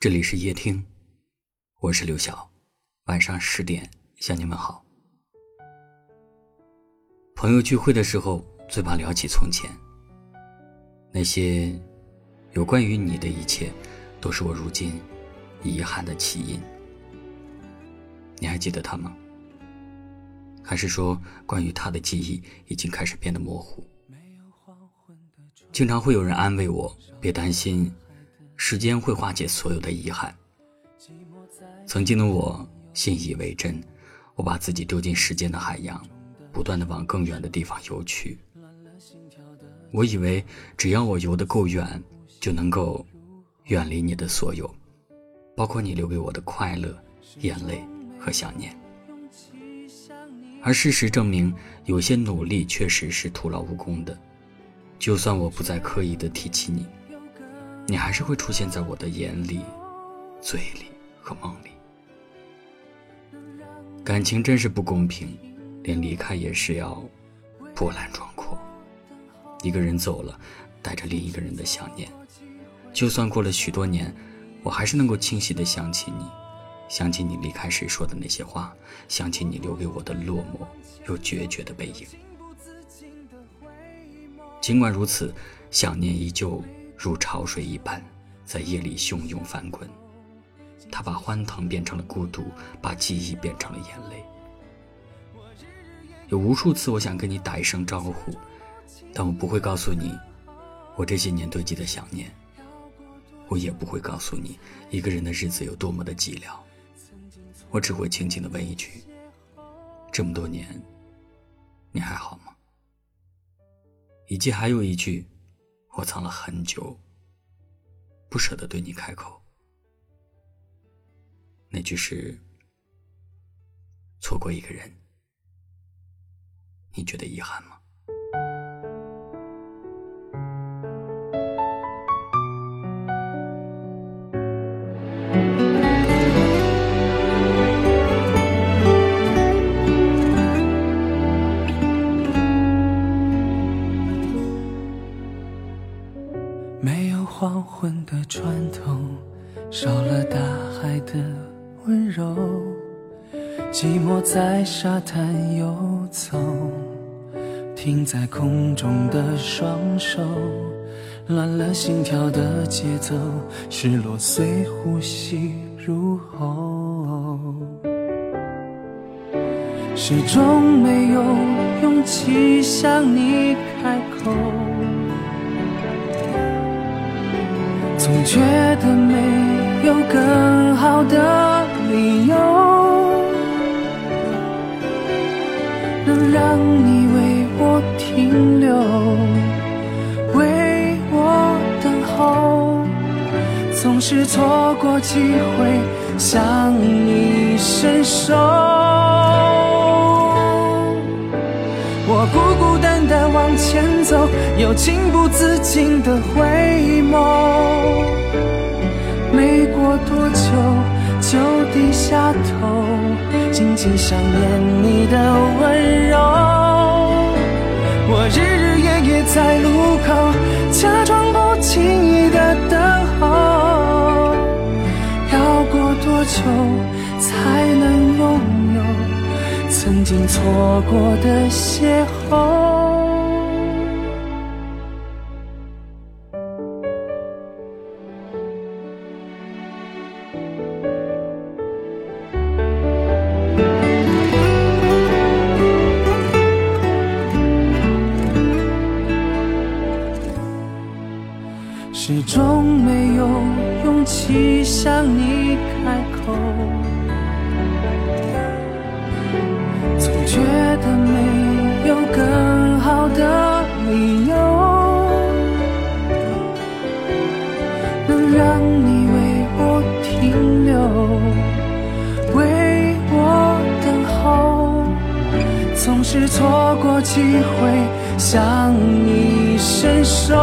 这里是夜听，我是刘晓，晚上十点向你们好。朋友聚会的时候，最怕聊起从前。那些有关于你的一切，都是我如今遗憾的起因。你还记得他吗？还是说，关于他的记忆已经开始变得模糊？经常会有人安慰我，别担心。时间会化解所有的遗憾。曾经的我信以为真，我把自己丢进时间的海洋，不断的往更远的地方游去。我以为只要我游得够远，就能够远离你的所有，包括你留给我的快乐、眼泪和想念。而事实证明，有些努力确实是徒劳无功的。就算我不再刻意的提起你。你还是会出现在我的眼里、嘴里和梦里。感情真是不公平，连离开也是要波澜壮阔。一个人走了，带着另一个人的想念。就算过了许多年，我还是能够清晰的想起你，想起你离开时说的那些话，想起你留给我的落寞又决绝的背影。尽管如此，想念依旧。如潮水一般，在夜里汹涌翻滚。他把欢腾变成了孤独，把记忆变成了眼泪。有无数次，我想跟你打一声招呼，但我不会告诉你我这些年堆积的想念。我也不会告诉你一个人的日子有多么的寂寥。我只会轻轻的问一句：这么多年，你还好吗？以及还有一句。我藏了很久，不舍得对你开口。那句是：错过一个人，你觉得遗憾吗？昏的船头，少了大海的温柔。寂寞在沙滩游走，停在空中的双手，乱了心跳的节奏，失落随呼吸入喉，始终没有勇气向你开口。总觉得没有更好的理由，能让你为我停留，为我等候。总是错过机会向你伸手，我孤孤单单往前走，又情不自禁的回眸。没过多久，就低下头，静静想念你的温柔。我日日夜夜在路口，经错过的邂逅？始终没有勇气向你开口，总觉得没有更好的理由，能让你为我停留，为我等候，总是错过机会向你伸手。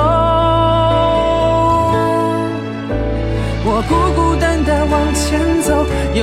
我孤孤单单往前走，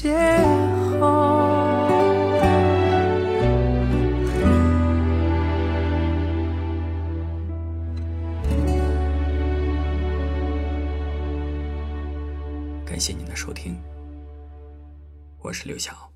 邂逅。感谢您的收听，我是刘晓。